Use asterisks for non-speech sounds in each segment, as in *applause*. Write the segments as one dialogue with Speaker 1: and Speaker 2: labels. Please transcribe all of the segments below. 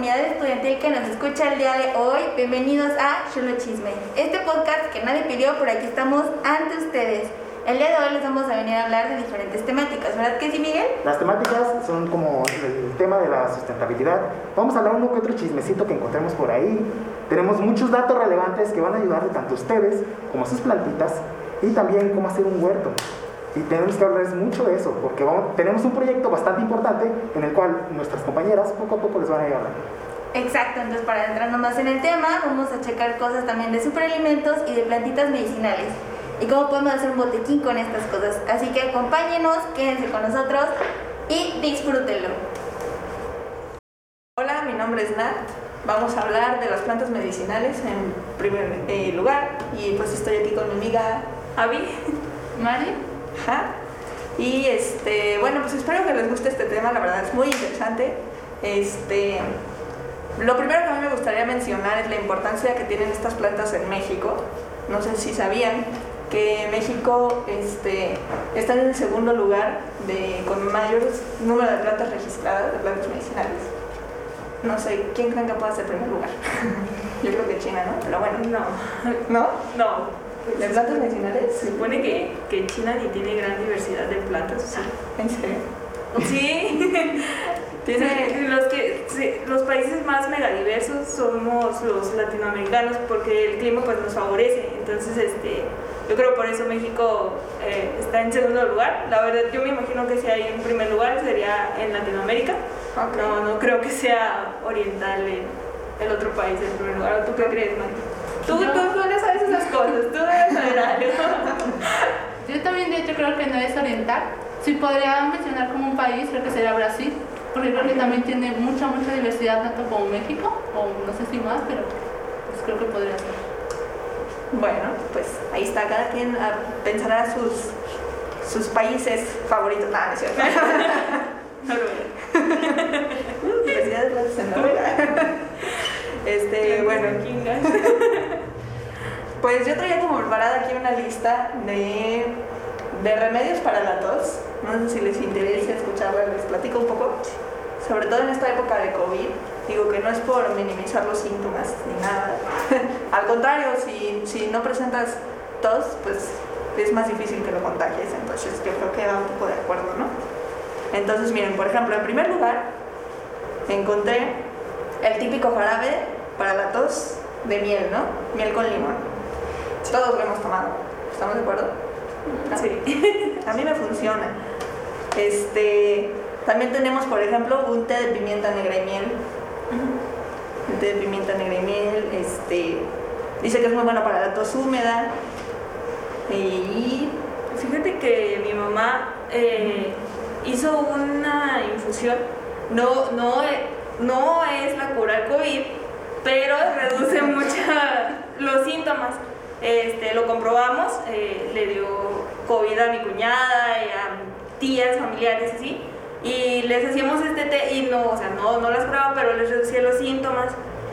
Speaker 1: comunidad estudiantil que nos escucha el día de hoy. Bienvenidos a Chulo Chisme, este podcast que nadie pidió, por aquí estamos ante ustedes. El día de hoy les vamos a venir a hablar de diferentes temáticas, ¿verdad que sí, Miguel?
Speaker 2: Las temáticas son como el tema de la sustentabilidad. Vamos a hablar uno que otro chismecito que encontremos por ahí. Tenemos muchos datos relevantes que van a ayudarle tanto a ustedes como a sus plantitas y también cómo hacer un huerto. Y tenemos que hablarles mucho de eso, porque vamos, tenemos un proyecto bastante importante en el cual nuestras compañeras poco a poco les van a ir hablando.
Speaker 1: Exacto, entonces para entrar más en el tema, vamos a checar cosas también de superalimentos y de plantitas medicinales y cómo podemos hacer un botequín con estas cosas. Así que acompáñenos, quédense con nosotros y disfrútenlo.
Speaker 3: Hola, mi nombre es Nat. Vamos a hablar de las plantas medicinales en primer eh, lugar y pues estoy aquí con mi amiga Avi.
Speaker 1: Mari.
Speaker 3: Ajá. Y este, bueno, pues espero que les guste este tema, la verdad es muy interesante. Este, lo primero que a mí me gustaría mencionar es la importancia que tienen estas plantas en México. No sé si sabían que México este, está en el segundo lugar de, con mayor número de plantas registradas, de plantas medicinales. No sé, ¿quién creen que pueda ser primer lugar? *laughs* Yo creo que China, ¿no? Pero bueno.
Speaker 4: No,
Speaker 3: ¿No?
Speaker 4: no.
Speaker 3: ¿De plantas medicinales?
Speaker 4: Se supone que, que China ni tiene gran diversidad de plantas. ¿sí?
Speaker 3: ¿En serio?
Speaker 4: Sí. *laughs* Tiene, los, que, sí, los países más megadiversos somos los latinoamericanos porque el clima pues nos favorece. Entonces, este, yo creo por eso México eh, está en segundo lugar. La verdad, yo me imagino que si hay un primer lugar sería en Latinoamérica. No, no creo que sea oriental el, el otro país en primer lugar. ¿O ¿Tú qué crees, Mike? Tú,
Speaker 5: No.
Speaker 4: tú, tú no sabes esas cosas, tú debes saber algo. *laughs*
Speaker 5: Yo también de hecho creo que no es oriental. Si podría mencionar como un país, creo que sería Brasil, porque creo que también tiene mucha, mucha diversidad, tanto como México, o no sé si más, pero pues creo que podría ser.
Speaker 3: Bueno, pues ahí está, cada quien ah, pensará sus, sus países favoritos. Nada, no es cierto.
Speaker 4: Noruega.
Speaker 3: En Noruega. Este, bueno, *laughs* pues yo traía como preparada aquí una lista de, de remedios para la tos. No sé si les interesa escucharla, les platico un poco. Sobre todo en esta época de COVID. Digo que no es por minimizar los síntomas ni nada. *laughs* Al contrario, si, si no presentas tos, pues es más difícil que lo contagies. Entonces yo creo que va un poco de acuerdo, ¿no? Entonces, miren, por ejemplo, en primer lugar, encontré el típico jarabe para la tos de miel, ¿no? Miel con limón. Todos lo hemos tomado. ¿Estamos de acuerdo?
Speaker 4: Sí. *laughs*
Speaker 3: A mí me funciona. Este, también tenemos, por ejemplo, un té de pimienta negra y miel. Un té de pimienta negra y miel. Este, dice que es muy bueno para la tos húmeda. Y
Speaker 4: Fíjate que mi mamá eh, hizo una infusión. No, no, eh, no es la cura al COVID, pero reduce *laughs* mucho los síntomas. Este, lo comprobamos, eh, le dio COVID a mi cuñada y a tías, familiares, así. Y les hacíamos este té y no, o sea, no, no las curaba, pero les reducía los síntomas.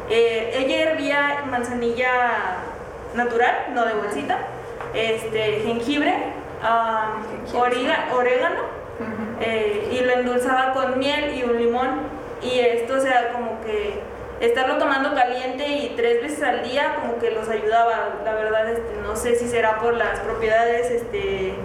Speaker 4: Eh, ella hervía manzanilla natural, no de bolsita, este, jengibre,
Speaker 3: Jengibre.
Speaker 4: origa- orégano eh, y lo endulzaba con miel y un limón. Y esto, o sea, como que estarlo tomando caliente y tres veces al día, como que los ayudaba. La verdad, este, no sé si será por las propiedades este,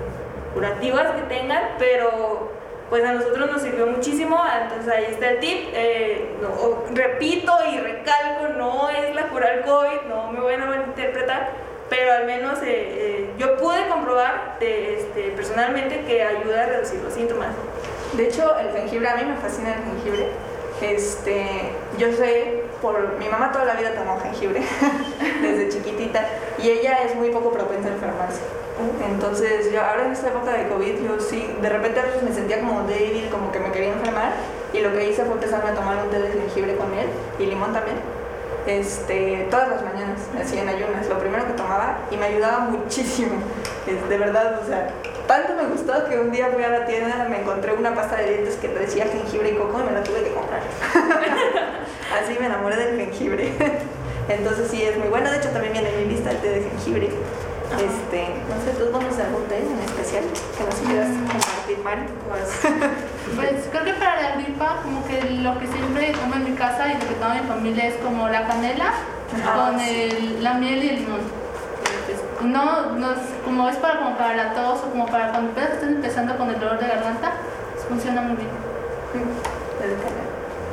Speaker 4: curativas que tengan, pero pues a nosotros nos sirvió muchísimo. Entonces ahí está el tip. Eh, no, repito y recalco, no es la cura al COVID, no me van a malinterpretar pero al menos eh, eh, yo pude comprobar de, este, personalmente que ayuda a reducir los síntomas.
Speaker 3: De hecho, el jengibre, a mí me fascina el jengibre. Este, yo sé, por mi mamá toda la vida tomó jengibre, *laughs* desde chiquitita, y ella es muy poco propensa a enfermarse. Entonces, yo ahora en esta época de COVID, yo sí, de repente me sentía como débil, como que me quería enfermar, y lo que hice fue empezarme a tomar un té de jengibre con miel y limón también. Este, todas las mañanas, así en ayunas, lo primero que tomaba y me ayudaba muchísimo, Es, de verdad, o sea, tanto me gustó que un día fui a la tienda, me encontré una pasta de dientes que decía jengibre y coco y me la tuve que comprar. *laughs* Así me enamoré del jengibre. *laughs* Entonces sí, es muy bueno. De hecho, también viene en mi lista el té de jengibre. Este, no sé, ¿tú conoces algún té en especial que nos quieras compartir, Mari?
Speaker 5: Pues *laughs* creo que para la gripa, como que lo que siempre tomo en mi casa y lo que toma mi familia es como la canela
Speaker 3: Ah,
Speaker 5: con
Speaker 3: sí.
Speaker 5: el- la miel y el limón. Pues, no, no es, como es para, como para la tos o como para cuando apenas estás empezando con el dolor de garganta, pues, funciona muy bien.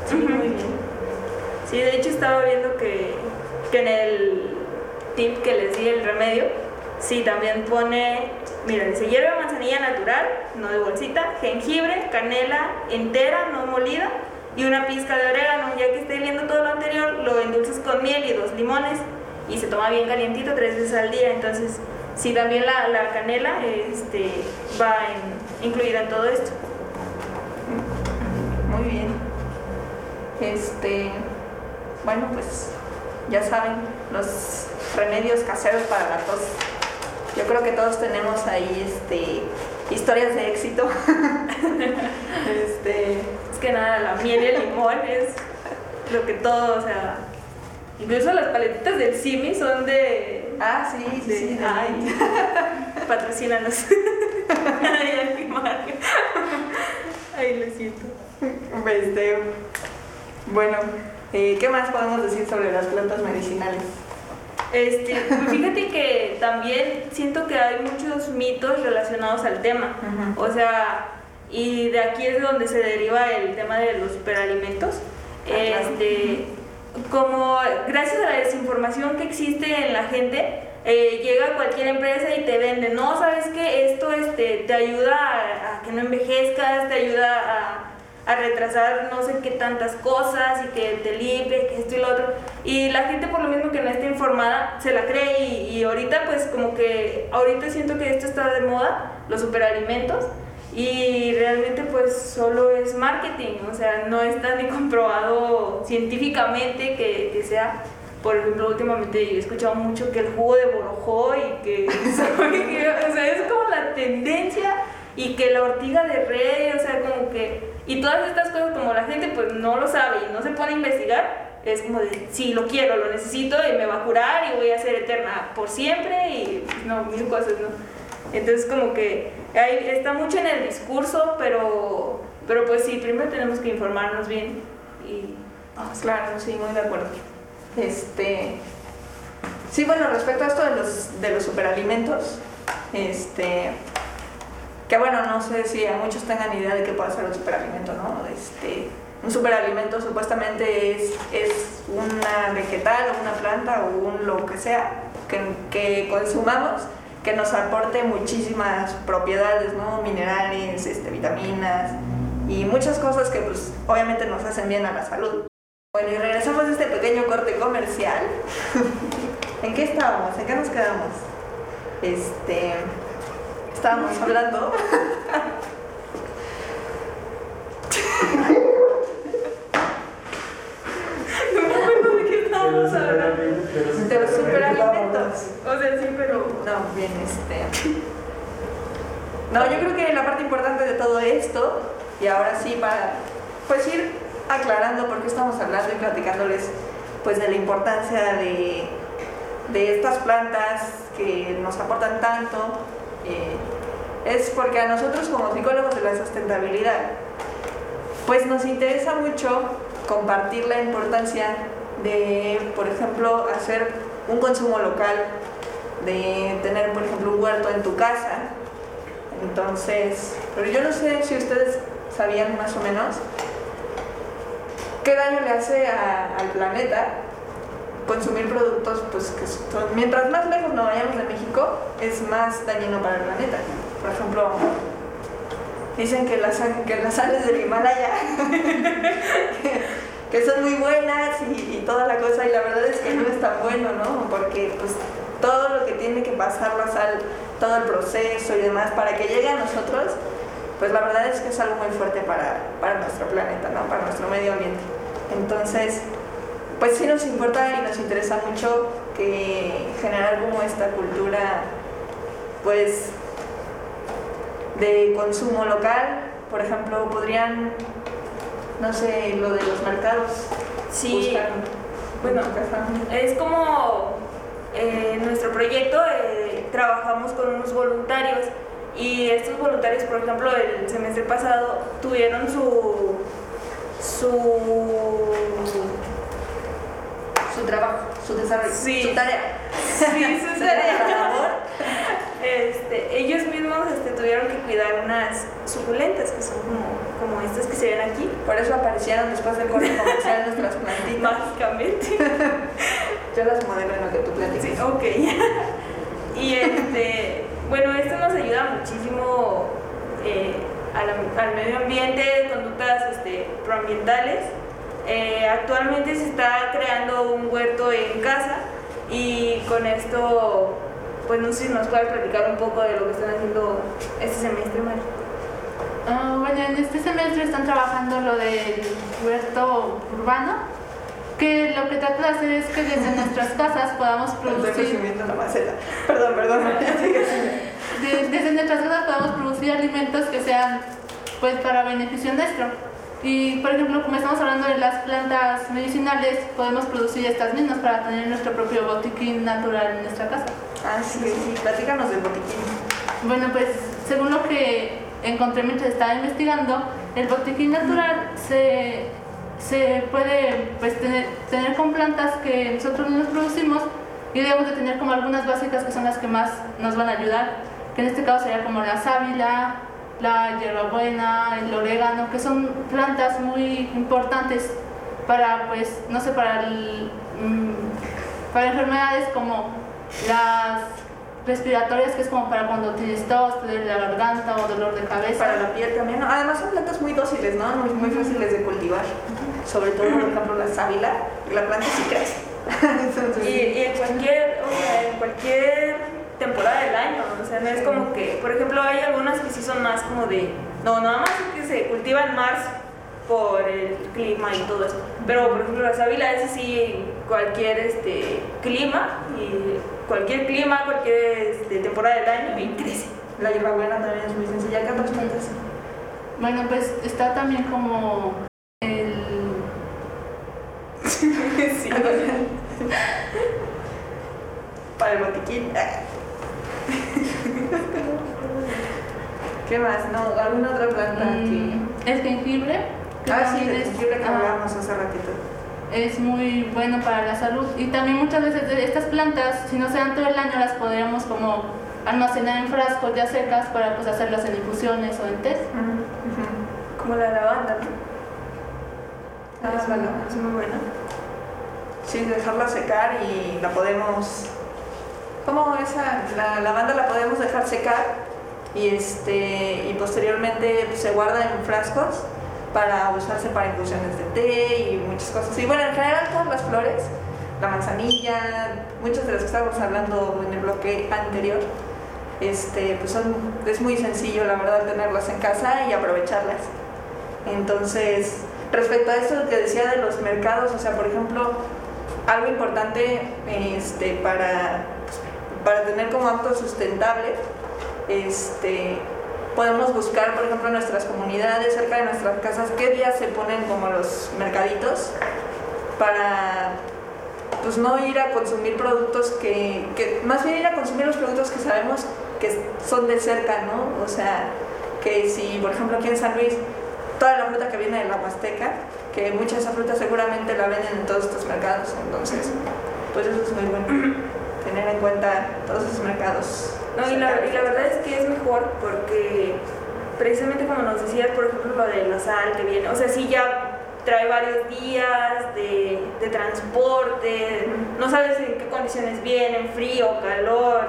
Speaker 3: Sí, muy bien.
Speaker 4: Sí, de hecho estaba viendo que, que en el tip que les di, el remedio, sí, también pone, mira, dice hierba de manzanilla natural, no de bolsita, jengibre, canela entera, no molida, y una pizca de orégano. Ya que esté viendo todo lo anterior, lo endulzas con miel y dos limones, y se toma bien calientito tres veces al día. Entonces, sí, también la, la canela este, va en- incluida en todo esto.
Speaker 3: Muy bien. Este, bueno, pues ya saben, los remedios caseros para la tos. Yo creo que todos tenemos ahí este, historias de éxito. *laughs* este,
Speaker 4: Es que nada, la miel y el limón es lo que todo, o sea, incluso las paletitas del Simi son de...
Speaker 3: ah, sí, sí,
Speaker 4: de-
Speaker 3: sí. de-
Speaker 4: ay, *laughs* patrocínanos. ay. Ay, lo siento.
Speaker 3: Este, bueno, eh, ¿qué más podemos decir sobre las plantas medicinales?
Speaker 4: Este, pues fíjate que también siento que hay muchos mitos relacionados al tema. O sea, y de aquí es de donde se deriva el tema de los superalimentos.
Speaker 3: Ah, claro.
Speaker 4: Este, como gracias a la desinformación que existe en la gente, eh, llega cualquier empresa y te vende, no, sabes que esto este, te ayuda a, a que no envejezcas, te ayuda a, a retrasar no sé qué tantas cosas y que te limpie, que esto y lo otro. Y la gente por lo mismo que no está informada se la cree y, y ahorita pues como que ahorita siento que esto está de moda, los superalimentos. Y realmente pues solo es marketing, o sea, no está ni comprobado científicamente que, que sea, por ejemplo, últimamente he escuchado mucho que el jugo de borojó y que, *laughs* o sea, es como la tendencia y que la ortiga de rey, o sea, como que, y todas estas cosas como la gente pues no lo sabe y no se pone a investigar, es como de, sí, lo quiero, lo necesito y me va a curar y voy a ser eterna por siempre y no, mil cosas, ¿no? Entonces como que hay, está mucho en el discurso, pero, pero pues sí, primero tenemos que informarnos bien y...
Speaker 3: Ah, claro, sí, muy de acuerdo. Este, sí, bueno, respecto a esto de los, de los superalimentos, este, que bueno, no sé si a muchos tengan idea de qué puede ser un superalimento, ¿no? Este, un superalimento supuestamente es, es una vegetal o una planta o un lo que sea que, que consumamos que nos aporte muchísimas propiedades, ¿no? Minerales, este, vitaminas y muchas cosas que pues obviamente nos hacen bien a la salud. Bueno, y regresamos a este pequeño corte comercial. *laughs* ¿En qué estábamos? ¿En qué nos quedamos? Este. Estábamos hablando.
Speaker 4: No me acuerdo de qué estábamos hablando.
Speaker 3: de los superalimentos.
Speaker 4: O sea, sí, pero...
Speaker 3: No, bien, este. No, yo creo que la parte importante de todo esto, y ahora sí para pues ir aclarando por qué estamos hablando y platicándoles pues de la importancia de, de estas plantas que nos aportan tanto, eh, es porque a nosotros como psicólogos de la sustentabilidad, pues nos interesa mucho compartir la importancia de, por ejemplo, hacer un consumo local, de tener, por ejemplo, un huerto en tu casa. Entonces, pero yo no sé si ustedes sabían más o menos qué daño le hace al planeta consumir productos, pues que son, mientras más lejos nos vayamos de México, es más dañino para el planeta. Por ejemplo, dicen que las, que las sales del Himalaya *laughs* que, son muy buenas y, y toda la cosa, y la verdad es que no es tan bueno, ¿no? Porque pues todo lo que tiene que pasar la sal, todo el proceso y demás para que llegue a nosotros, pues la verdad es que es algo muy fuerte para, para nuestro planeta, ¿no? Para nuestro medio ambiente. Entonces, pues sí nos importa y nos interesa mucho que generar como esta cultura, pues, de consumo local. Por ejemplo, podrían, no sé, lo de los mercados.
Speaker 4: Sí,
Speaker 3: buscar
Speaker 4: bueno, es como eh, nuestro proyecto, eh, trabajamos con unos voluntarios y estos voluntarios, por ejemplo, el semestre pasado tuvieron su su
Speaker 3: Su trabajo, su desarrollo,
Speaker 4: Sí.
Speaker 3: su tarea.
Speaker 4: sí, Su *laughs* tarea. Este, ellos mismos este, tuvieron que cuidar unas suculentas que son como, como estas que se ven aquí,
Speaker 3: Por eso aparecieron después del corte comercial nuestras plantitas. *laughs*
Speaker 4: mágicamente. *laughs*
Speaker 3: Yo las modelo en lo que tú platicas.
Speaker 4: Sí, ok. *laughs* y este, bueno, esto nos ayuda muchísimo eh, al, al medio ambiente, conductas este, proambientales. Eh, actualmente se está creando un huerto en casa y con esto, pues no sé si nos puedes platicar un poco de lo que están haciendo este semestre, Mari.
Speaker 5: Ah, bueno, en este semestre están trabajando lo del huerto urbano, que lo que trata de hacer es que desde nuestras casas podamos *laughs* producir,
Speaker 3: la maceta. Perdón, perdón. *laughs*
Speaker 5: de- desde nuestras casas podamos producir alimentos que sean pues para beneficio nuestro. Y por ejemplo, como estamos hablando de las plantas medicinales, podemos producir estas mismas para tener nuestro propio botiquín natural en nuestra casa.
Speaker 3: Ah, sí, sí. Platícanos del botiquín.
Speaker 5: Bueno, pues según lo que encontré mientras estaba investigando, el botiquín natural se, se puede pues, tener, tener con plantas que nosotros mismos producimos y debemos de tener como algunas básicas que son las que más nos van a ayudar, que en este caso sería como la sábila, la hierbabuena, el orégano, que son plantas muy importantes para, pues, no sé, para, el, mm, para enfermedades como las respiratorias, que es como para cuando tienes tos, te duele la garganta o dolor de cabeza.
Speaker 3: Para la piel también. ¿no? Además son plantas muy dóciles, ¿no? Muy, muy fáciles de cultivar. Sobre todo, por ejemplo, la sábila. La planta sí crece. *laughs* Entonces,
Speaker 4: Y, y en cualquier, o sea, en cualquier temporada del año, o sea, no es como que, por ejemplo, hay algunas que sí son más como de, no, nada más que se cultiva en marzo por el clima y todo eso, pero por ejemplo la sábila es sí cualquier este clima y cualquier clima, cualquier este, temporada del año y crece.
Speaker 3: La hierbabuena también es muy sencilla. ¿Qué otras plantas?
Speaker 5: Bueno, pues está también como el... *laughs*
Speaker 4: sí. *laughs*
Speaker 3: Para el botiquín. ¿Qué más? No, ¿alguna otra planta
Speaker 5: mm, el jengibre, que
Speaker 3: Ah, sí, el
Speaker 5: es-
Speaker 3: jengibre que
Speaker 5: ah,
Speaker 3: hablábamos hace ratito.
Speaker 5: Es muy bueno para la salud y también muchas veces estas plantas, si no se dan todo el año, las podríamos como almacenar en frascos ya secas para pues hacerlas en infusiones o en té.
Speaker 4: Como la lavanda, ¿no? Es,
Speaker 3: bueno.
Speaker 4: es muy buena.
Speaker 3: Sí, dejarla secar y la podemos. ¿Cómo esa? La lavanda la podemos dejar secar y este y posteriormente pues, se guarda en frascos para usarse para infusiones de té y muchas cosas. Y bueno, en general todas las flores, la manzanilla, muchas de las que estábamos hablando en el bloque anterior, este, pues son, es muy sencillo la verdad tenerlas en casa y aprovecharlas. Entonces, respecto a esto que decía de los mercados, o sea, por ejemplo, algo importante este, para, pues, para tener como acto sustentable, este, podemos buscar, por ejemplo, en nuestras comunidades, cerca de nuestras casas, qué días se ponen como los mercaditos para pues no ir a consumir productos que, más bien ir a consumir los productos que sabemos que son de cerca, ¿no? O sea, que si, por ejemplo, aquí en San Luis, toda la fruta que viene de la Huasteca, que mucha de esa fruta seguramente la venden en todos estos mercados, entonces, pues eso es muy bueno, tener en cuenta todos esos mercados.
Speaker 4: No, y la, verdad es que es mejor porque precisamente como nos decías, por ejemplo, lo de la sal que viene, o sea, sí ya trae varios días de, de transporte, no sabes en qué condiciones vienen, frío, calor,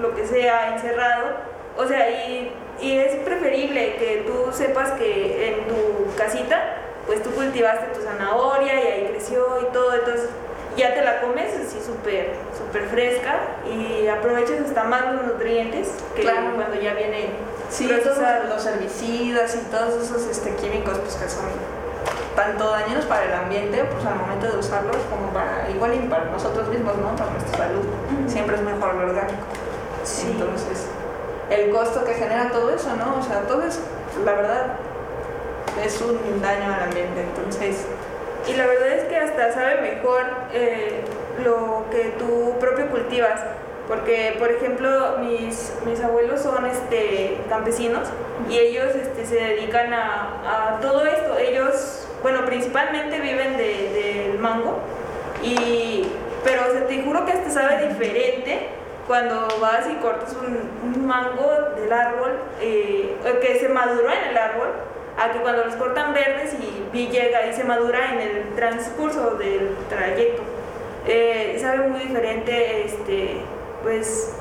Speaker 4: lo que sea, encerrado, o sea, y, y es preferible que tú sepas que en tu casita, pues tú cultivaste tu zanahoria y ahí creció y todo, entonces ya te la comes así súper súper fresca y aprovechas hasta más los nutrientes que
Speaker 3: Claro.
Speaker 4: cuando ya viene
Speaker 3: Sí, todos los herbicidas y todos esos este, químicos pues, que son tanto dañinos para el ambiente, pues al momento de usarlos, como para, igual y para nosotros mismos, ¿no? Para nuestra salud. Siempre es mejor lo orgánico.
Speaker 4: Sí.
Speaker 3: Entonces, el costo que genera todo eso, ¿no? O sea, todo es, la verdad, es un daño al ambiente. Entonces,
Speaker 4: Y la verdad es que hasta sabe mejor eh, lo que tú propio cultivas. Porque, por ejemplo, mis, mis abuelos son este, campesinos y ellos este, se dedican a, a todo esto. Ellos, bueno, principalmente viven de- del mango, y, pero o sea, te juro que hasta sabe diferente cuando vas y cortas un, un mango del árbol eh, que se maduró en el árbol a que cuando los cortan verdes y, llega y se madura en el transcurso del trayecto. Eh, sabe muy diferente, este, pues,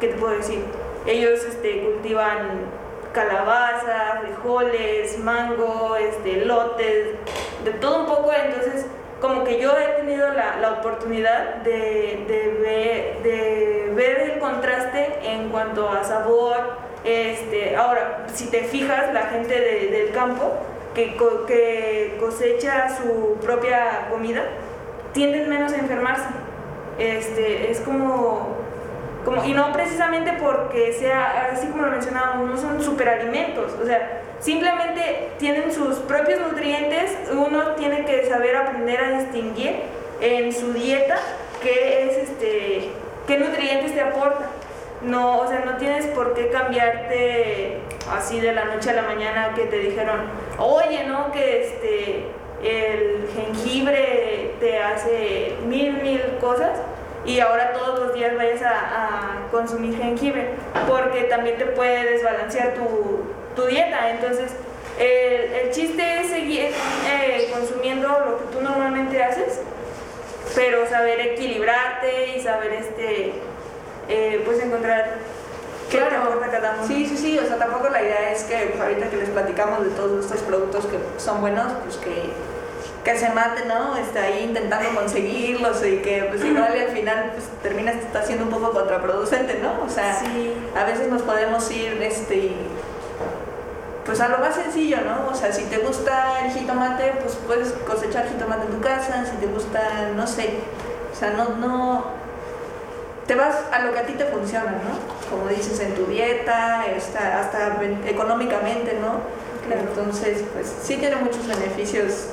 Speaker 4: ¿qué te puedo decir? Ellos este, cultivan calabaza, frijoles, mango, este, lotes, de todo un poco, entonces como que yo he tenido la, la oportunidad de, de ver, de ver el contraste en cuanto a sabor. Este, ahora, si te fijas, la gente de- del campo que, co- que cosecha su propia comida tienden menos a enfermarse. Este, es como, como, y no precisamente porque sea, así como lo mencionábamos, no son superalimentos, o sea, simplemente tienen sus propios nutrientes, uno tiene que saber aprender a distinguir en su dieta qué es este, qué nutrientes te aporta. No, o sea, no tienes por qué cambiarte así de la noche a la mañana que te dijeron, oye, no, que este el jengibre te hace mil, mil cosas y ahora todos los días vayas a, consumir jengibre, porque también te puede desbalancear tu, tu dieta. Entonces, el, el chiste es seguir eh, consumiendo lo que tú normalmente haces, pero saber equilibrarte y saber este eh, pues encontrar qué te aporta cada uno.
Speaker 3: Sí, sí, sí, o sea, tampoco la idea es que pues, ahorita que les platicamos de todos estos productos que son buenos, pues que, que se maten, ¿no? Está ahí intentando conseguirlos y que pues *clears throat* igual al final pues termina está siendo un poco contraproducente, ¿no? O sea,
Speaker 4: Sí.
Speaker 3: a veces nos podemos ir, este, pues a lo más sencillo, ¿no? O sea, si te gusta el jitomate, pues puedes cosechar jitomate en tu casa, si te gusta, no sé, o sea, no, no, te vas a lo que a ti te funciona, ¿no? Como dices, en tu dieta, está- hasta económicamente, ¿no?
Speaker 4: Claro.
Speaker 3: Entonces, pues sí tiene muchos beneficios,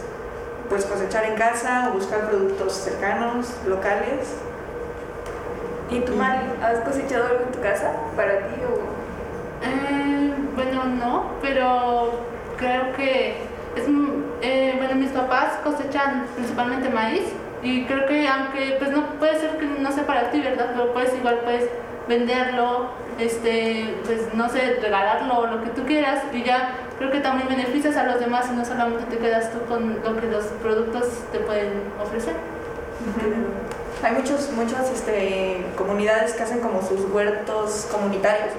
Speaker 3: pues cosechar en casa o buscar productos cercanos, locales.
Speaker 4: ¿Y tú, Mari, has cosechado algo en tu casa para ti o...?
Speaker 5: Eh, bueno, no, pero creo que es, eh, bueno, mis papás cosechan principalmente maíz y creo que aunque pues no puede ser que no sea para ti, ¿verdad? Pero puedes igual puedes venderlo, este, pues no sé, regalarlo lo que tú quieras y ya creo que también beneficias a los demás y no solamente te quedas tú con lo que los productos te pueden ofrecer.
Speaker 3: Hay muchos, muchas este, comunidades que hacen como sus huertos comunitarios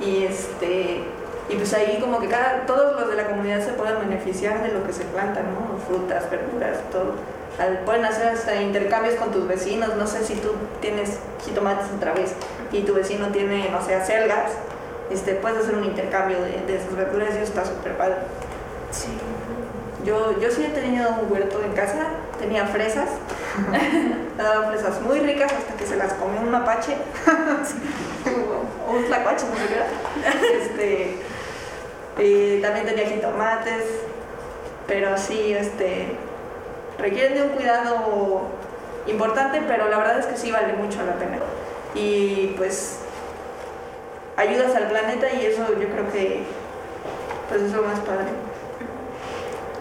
Speaker 3: y este y pues ahí como que cada, todos los de la comunidad se pueden beneficiar de lo que se planta, ¿no? Frutas, verduras, todo. Pueden hacer hasta intercambios con tus vecinos, no sé si tú tienes jitomates otra vez y tu vecino tiene, no sé, acelgas, este, puedes hacer un intercambio de, de sus verduras y eso está súper padre.
Speaker 4: Sí.
Speaker 3: Yo, yo sí he tenido un huerto en casa, tenía fresas, *laughs* me daban fresas muy ricas hasta que se las comió un mapache, *laughs* o un tlacuache, no sé qué. Este, y también tenía jitomates, pero sí, este, requieren de un cuidado importante, pero la verdad es que sí vale mucho la pena. Y pues ayudas al planeta y eso yo creo que pues es lo más padre.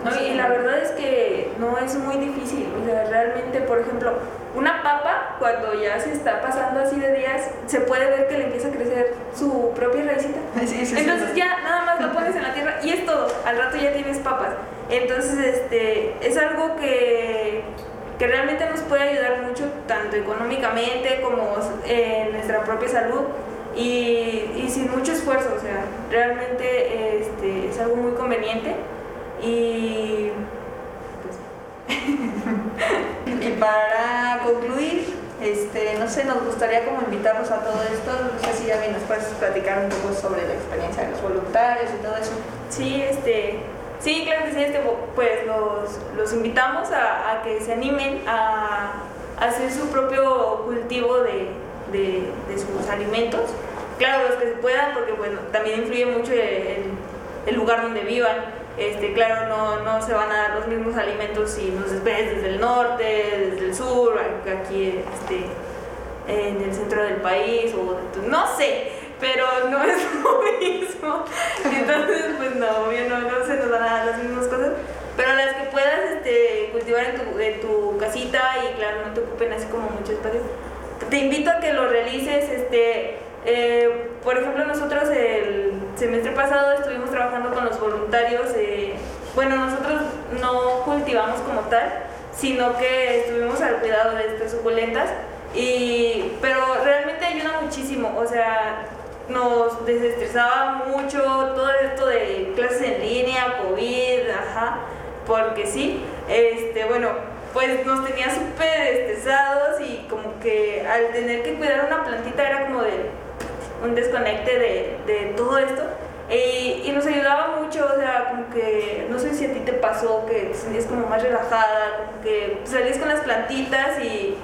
Speaker 4: No, y la verdad es que no es muy difícil. O sea, realmente, por ejemplo, una papa, cuando ya se está pasando así de días, se puede ver que le empieza a crecer su propia raicita.
Speaker 3: Sí, sí, sí.
Speaker 4: Entonces ya nada más lo pones en la tierra y es todo. Al rato ya tienes papas. Entonces, este, es algo que, que realmente nos puede ayudar mucho, tanto económicamente como en nuestra propia salud. Y, y sin mucho esfuerzo, o sea, realmente este, es algo muy conveniente. Y pues, *laughs*
Speaker 3: Y para concluir, este, no sé, nos gustaría como invitarlos a todo esto. No sé si Yami nos puedes platicar un poco sobre la experiencia de los voluntarios y todo eso.
Speaker 4: Sí, este, sí, claro que sí, este, pues los, los invitamos a, que se animen a, hacer su propio cultivo de, de- sus alimentos. Claro, los que se puedan, porque bueno, también influye mucho el, el lugar donde vivan. Este, claro, no, no se van a dar los mismos alimentos si nos ves desde el norte, desde el sur, aquí este, en el centro del país o no sé, pero no es *laughs* lo mismo. Entonces, pues no, obvio no, no se nos van a dar las mismas cosas, pero las que puedas este, cultivar en tu, en tu casita y claro, no te ocupen así como mucho espacio. Te invito a que lo realices, este, eh, por ejemplo, nosotros el semestre pasado estuvimos trabajando con los voluntarios, eh, bueno, nosotros no cultivamos como tal, sino que estuvimos al cuidado de estas suculentas, y, pero realmente ayuda muchísimo, o sea, nos desestresaba mucho todo esto de clases en línea, COVID, ajá, porque sí, este, bueno, pues nos tenía súper estresados y como que al tener que cuidar una plantita era como de un desconecte de, de todo esto. Y, y, nos ayudaba mucho, o sea, como que, no sé si a ti te pasó, que te sentías como más relajada, como que salías con las plantitas y,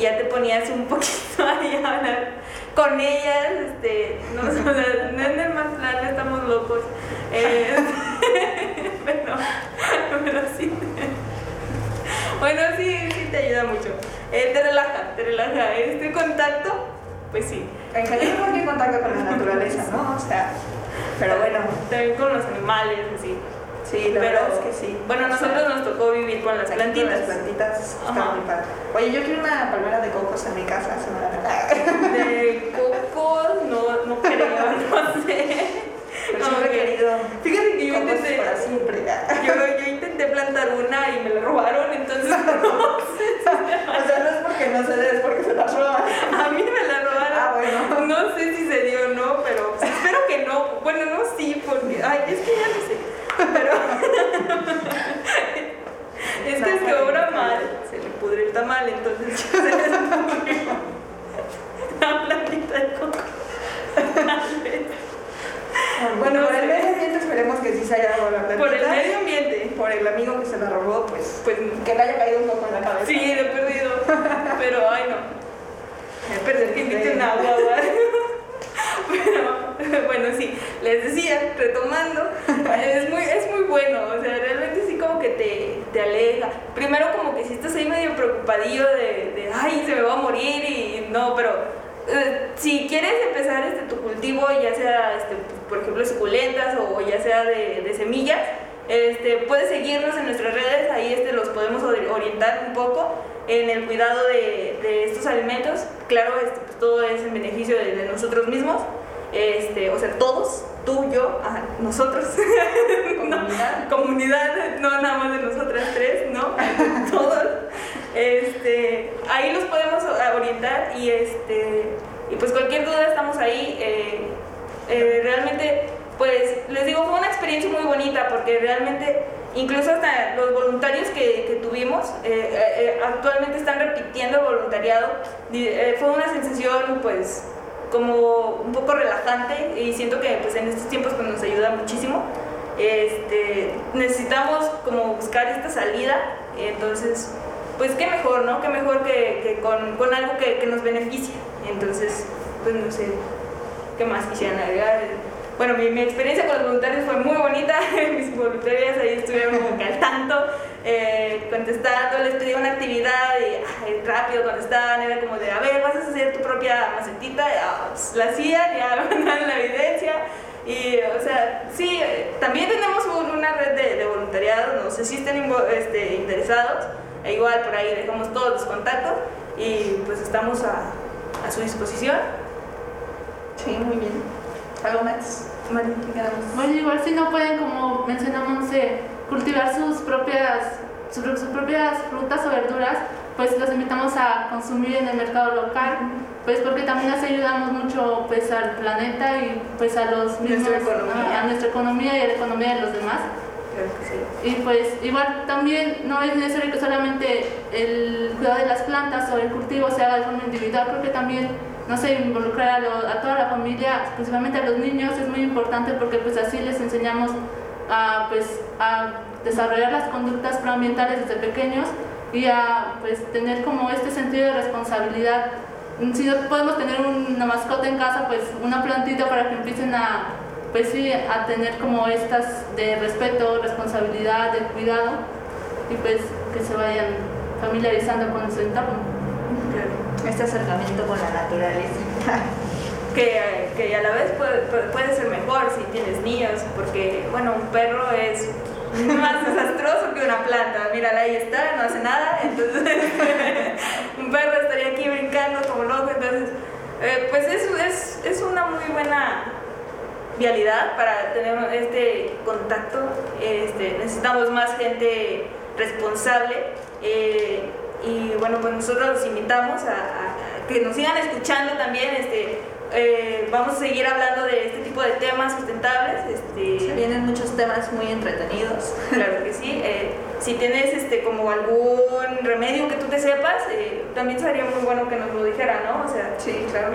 Speaker 4: y ya te ponías un poquito *laughs* ahí a hablar con ellas, este, no, *laughs* o sea, no en el mal plan, estamos locos. Eh, *laughs* pero, pero sí. Bueno, sí, sí te ayuda mucho. Eh, te relaja, te relaja. Este contacto, pues sí.
Speaker 3: En general, cualquier contacto con la naturaleza, ¿no? O sea, pero bueno.
Speaker 4: También con los animales, así.
Speaker 3: Sí, la
Speaker 4: Pero,
Speaker 3: verdad es que sí.
Speaker 4: Bueno, a nosotros nos tocó vivir con las
Speaker 3: Aquí con
Speaker 4: plantitas.
Speaker 3: Las plantitas están
Speaker 4: Ajá.
Speaker 3: muy padre. Oye, yo quiero una palmera de cocos en mi casa. Se me la
Speaker 4: De cocos, no, no creo, no sé. *laughs*
Speaker 3: Pero
Speaker 4: No,
Speaker 3: siempre
Speaker 4: que-
Speaker 3: querido
Speaker 4: Fíjate que yo intenté,
Speaker 3: para siempre.
Speaker 4: yo, yo intenté plantar una y me la robaron, entonces no. *laughs*
Speaker 3: O sea, no es porque no se dé, es porque se las roban.
Speaker 4: A mí me la robaron.
Speaker 3: Ah, bueno.
Speaker 4: No sé si se dio o no, pero pues, espero que no. Bueno, no, sí, porque. Ay, es que ya no sé. Pero. *laughs* es que el que obra mal se le pudre el tamal, entonces se les pudrió la plantita de coco.
Speaker 3: Bueno,
Speaker 4: No
Speaker 3: por el medio ambiente esperemos que sí se haya robado la plantita.
Speaker 4: Por el medio ambiente.
Speaker 3: Por el amigo que se la robó, pues,
Speaker 4: Pues
Speaker 3: que le haya caído un poco en la cabeza.
Speaker 4: sí, lo he perdido. *laughs* Pero, ay, no.
Speaker 3: Me perdí
Speaker 4: que inviten agua, ¿vale? *laughs* Pero, bueno, sí, les decía, retomando, *laughs* es muy, es muy bueno, o sea, realmente sí como que te, te aleja. Primero como que si estás ahí medio preocupadillo de, de, ay, se me va a morir y no, pero eh, si quieres empezar este, tu cultivo, ya sea, este, por ejemplo, suculentas o ya sea de, de semillas, este, puedes seguirnos en nuestras redes, ahí este, los podemos ori- orientar un poco en el cuidado de, de estos alimentos. Claro, este, pues, todo es en beneficio de, de nosotros mismos, este, o sea, todos, tú, yo, ajá, nosotros, *laughs*
Speaker 3: Comunidad.
Speaker 4: No, comunidad, no nada más de nosotras tres, ¿no? *laughs* todos. Este, ahí los podemos orientar y, este, y pues cualquier duda estamos ahí. eh, eh, realmente, pues les digo, fue una experiencia muy bonita porque realmente, incluso hasta los voluntarios que, que tuvimos, eh, actualmente están repitiendo el voluntariado. Fue una sensación, pues, como un poco relajante y siento que pues en estos tiempos pues, nos ayuda muchísimo. Este, necesitamos como buscar esta salida, entonces pues qué mejor, ¿no? Qué mejor que, que con, con algo que, que nos beneficie. Entonces, pues no sé, ¿qué más quisieran agregar? Bueno, mi, experiencia con los voluntarios fue muy bonita, *laughs* mis voluntarias ahí estuvieron como que al tanto, eh, contestando, les pedí una actividad y ay, rápido contestaban, era como de, a ver, vas a hacer tu propia macetita, ah, pues, la hacían, ya *laughs* mandaban la evidencia. Y, o sea, sí, también tenemos un- una red de, de voluntariado, no sé si estén este, interesados, e igual por ahí dejamos todos los contactos y pues estamos a, a su disposición.
Speaker 3: Sí, muy bien. ¿Algo más? Mari, ¿qué quedamos?
Speaker 5: Bueno, igual si no pueden, como mencionó Monse, cultivar sus propias, sus, sus propias frutas o verduras, pues los invitamos a consumir en el mercado local, pues porque también les ayudamos mucho pues al planeta y pues a los mismos,
Speaker 3: Nuestra
Speaker 5: a, a nuestra economía y a la economía de los demás.
Speaker 3: Sí.
Speaker 5: Y pues igual también no es necesario que solamente el cuidado de las plantas o el cultivo se haga de forma individual, creo que también, no sé, involucrar a, toda la familia, principalmente a los niños, es muy importante porque pues así les enseñamos a, pues, a desarrollar las conductas proambientales desde pequeños y a pues tener como este sentido de responsabilidad. Si no podemos tener una mascota en casa, pues una plantita para que empiecen a pues sí, a tener como estas de respeto, responsabilidad, de cuidado y pues que se vayan familiarizando con su entorno.
Speaker 3: Este acercamiento con la naturaleza. *laughs*
Speaker 4: que, que a la vez puede, puede- ser mejor si tienes niños, porque, bueno, un perro es más *laughs* desastroso que una planta. Mírala, ahí está, no hace nada, *laughs* entonces un perro estaría aquí brincando como loco, entonces, eh, pues es, es, es una muy buena vialidad para tener este contacto. Este, necesitamos más gente responsable eh, y bueno, pues nosotros los invitamos a, a- a que nos sigan escuchando también. Este, eh, vamos a seguir hablando de este tipo de temas sustentables. Este,
Speaker 3: Se vienen muchos temas muy entretenidos.
Speaker 4: Claro que sí. Eh, si tienes este como algún remedio que tú te sepas, eh, también sería muy bueno que nos lo dijera, ¿no? O sea,
Speaker 3: Sí, claro.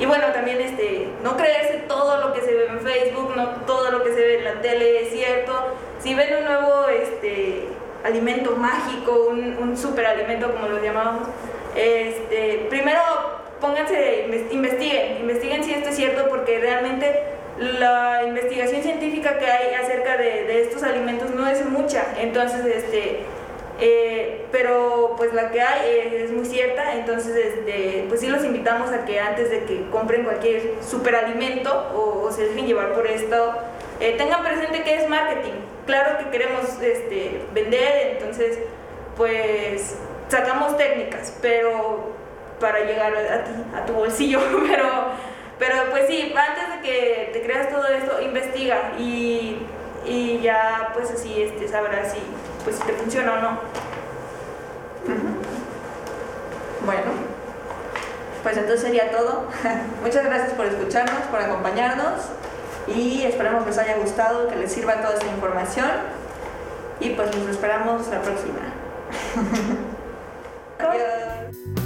Speaker 4: y bueno, también este, no creerse todo lo que se ve en Facebook, no todo lo que se ve en la tele es cierto. Si ven un nuevo este, alimento mágico, un, un superalimento como lo llamamos, este, primero pónganse, inves- investiguen, investiguen si esto es cierto porque realmente la investigación científica que hay acerca de, de estos alimentos no es mucha. Entonces, este, eh, pero pues la que hay es, es muy cierta, entonces este, pues sí los invitamos a que antes de que compren cualquier superalimento o, se dejen llevar por esto, eh, tengan presente que es marketing. Claro que queremos este, vender, entonces pues sacamos técnicas, pero para llegar a ti, a tu bolsillo, *laughs* pero, pero pues sí, antes de que te creas todo esto, investiga y, ya pues así este, sabrás si, pues, si te funciona o no.
Speaker 3: Bueno, pues entonces sería todo. *laughs* Muchas gracias por escucharnos, por acompañarnos y esperamos que les haya gustado, que les sirva toda esta información y pues los esperamos la próxima. *laughs* Adiós.